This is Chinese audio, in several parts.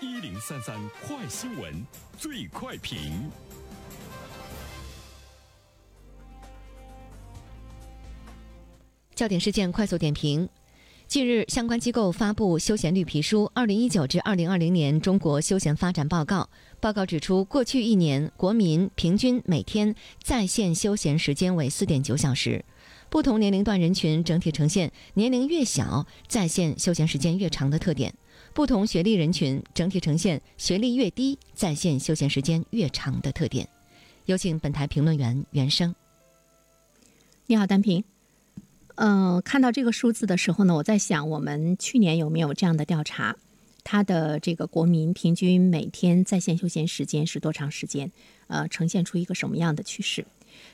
一零三三快新闻，最快评。焦点事件快速点评。近日，相关机构发布休闲绿皮书《二零一九至二零二零年中国休闲发展报告》。报告指出，过去一年，国民平均每天在线休闲时间为四点九小时。不同年龄段人群整体呈现年龄越小，在线休闲时间越长的特点；不同学历人群整体呈现学历越低，在线休闲时间越长的特点。有请本台评论员袁生。你好，丹平。嗯，看到这个数字的时候呢，我在想，我们去年有没有这样的调查？它的这个国民平均每天在线休闲时间是多长时间？呃，呈现出一个什么样的趋势？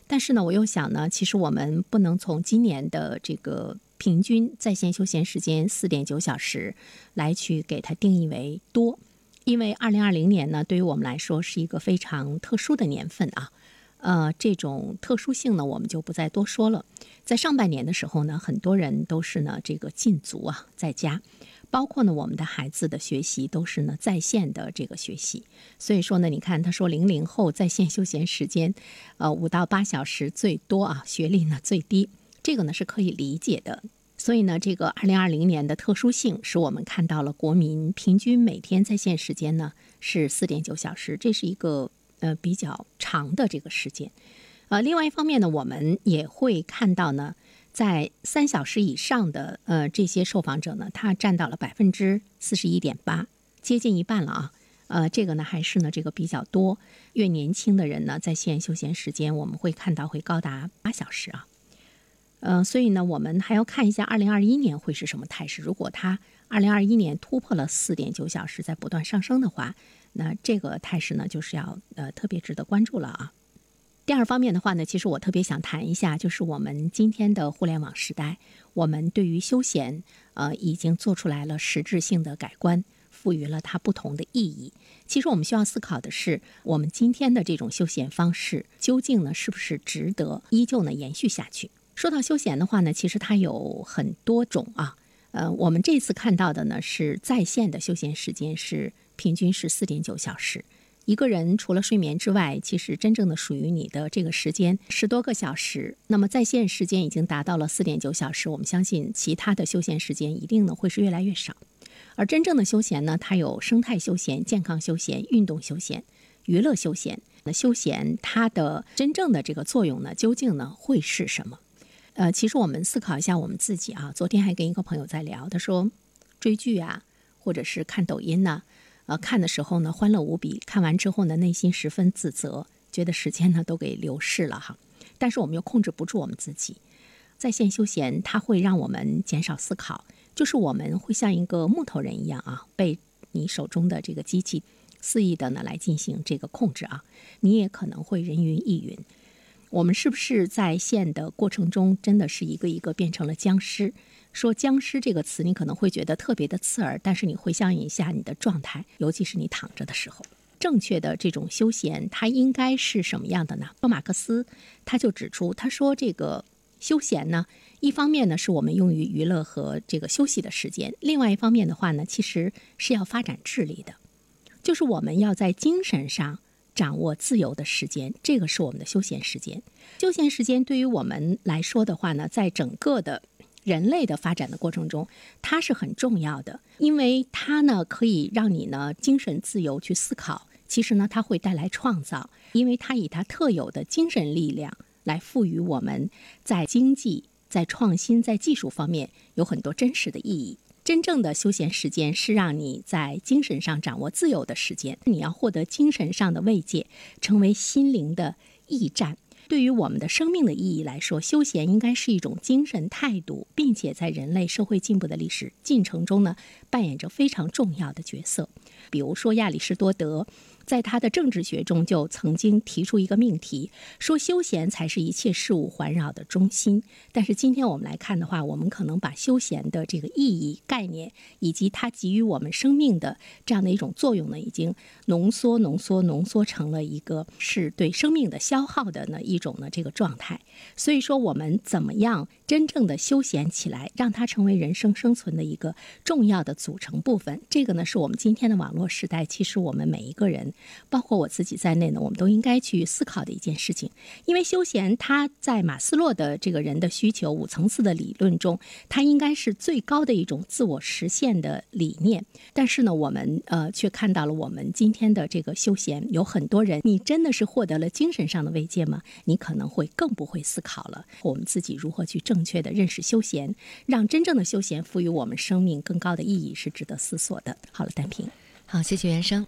但是呢，我又想呢，其实我们不能从今年的这个平均在线休闲时间四点九小时来去给它定义为多，因为二零二零年呢，对于我们来说是一个非常特殊的年份啊。呃，这种特殊性呢，我们就不再多说了。在上半年的时候呢，很多人都是呢这个禁足啊，在家，包括呢我们的孩子的学习都是呢在线的这个学习。所以说呢，你看他说零零后在线休闲时间，呃五到八小时最多啊，学历呢最低，这个呢是可以理解的。所以呢，这个二零二零年的特殊性使我们看到了国民平均每天在线时间呢是四点九小时，这是一个。呃，比较长的这个时间，呃，另外一方面呢，我们也会看到呢，在三小时以上的呃这些受访者呢，他占到了百分之四十一点八，接近一半了啊。呃，这个呢还是呢这个比较多，越年轻的人呢，在线休闲时间我们会看到会高达八小时啊。嗯，所以呢，我们还要看一下二零二一年会是什么态势。如果它二零二一年突破了四点九小时，在不断上升的话。那这个态势呢，就是要呃特别值得关注了啊。第二方面的话呢，其实我特别想谈一下，就是我们今天的互联网时代，我们对于休闲呃已经做出来了实质性的改观，赋予了它不同的意义。其实我们需要思考的是，我们今天的这种休闲方式究竟呢是不是值得依旧呢延续下去？说到休闲的话呢，其实它有很多种啊。呃，我们这次看到的呢是在线的休闲时间是。平均是四点九小时，一个人除了睡眠之外，其实真正的属于你的这个时间十多个小时。那么在线时间已经达到了四点九小时，我们相信其他的休闲时间一定呢会是越来越少。而真正的休闲呢，它有生态休闲、健康休闲、运动休闲、娱乐休闲。那休闲它的真正的这个作用呢，究竟呢会是什么？呃，其实我们思考一下我们自己啊。昨天还跟一个朋友在聊，他说追剧啊，或者是看抖音呢。呃，看的时候呢，欢乐无比；看完之后呢，内心十分自责，觉得时间呢都给流逝了哈。但是我们又控制不住我们自己，在线休闲它会让我们减少思考，就是我们会像一个木头人一样啊，被你手中的这个机器肆意的呢来进行这个控制啊，你也可能会人云亦云。我们是不是在线的过程中，真的是一个一个变成了僵尸？说“僵尸”这个词，你可能会觉得特别的刺耳，但是你回想一下你的状态，尤其是你躺着的时候，正确的这种休闲，它应该是什么样的呢？说马克思他就指出，他说这个休闲呢，一方面呢是我们用于娱乐和这个休息的时间，另外一方面的话呢，其实是要发展智力的，就是我们要在精神上。掌握自由的时间，这个是我们的休闲时间。休闲时间对于我们来说的话呢，在整个的人类的发展的过程中，它是很重要的，因为它呢可以让你呢精神自由去思考。其实呢，它会带来创造，因为它以它特有的精神力量来赋予我们在经济、在创新、在技术方面有很多真实的意义。真正的休闲时间是让你在精神上掌握自由的时间。你要获得精神上的慰藉，成为心灵的驿站。对于我们的生命的意义来说，休闲应该是一种精神态度，并且在人类社会进步的历史进程中呢，扮演着非常重要的角色。比如说亚里士多德。在他的政治学中，就曾经提出一个命题，说休闲才是一切事物环绕的中心。但是今天我们来看的话，我们可能把休闲的这个意义、概念以及它给予我们生命的这样的一种作用呢，已经浓缩、浓缩、浓缩成了一个是对生命的消耗的呢一种呢这个状态。所以说，我们怎么样真正的休闲起来，让它成为人生生存的一个重要的组成部分。这个呢，是我们今天的网络时代，其实我们每一个人，包括我自己在内呢，我们都应该去思考的一件事情。因为休闲，它在马斯洛的这个人的需求五层次的理论中，它应该是最高的一种自我实现的理念。但是呢，我们呃却看到了我们今天的这个休闲，有很多人，你真的是获得了精神上的慰藉吗？你可能会更不会思考了。我们自己如何去正确的认识休闲，让真正的休闲赋予我们生命更高的意义，是值得思索的。好了，单平，好，谢谢袁生。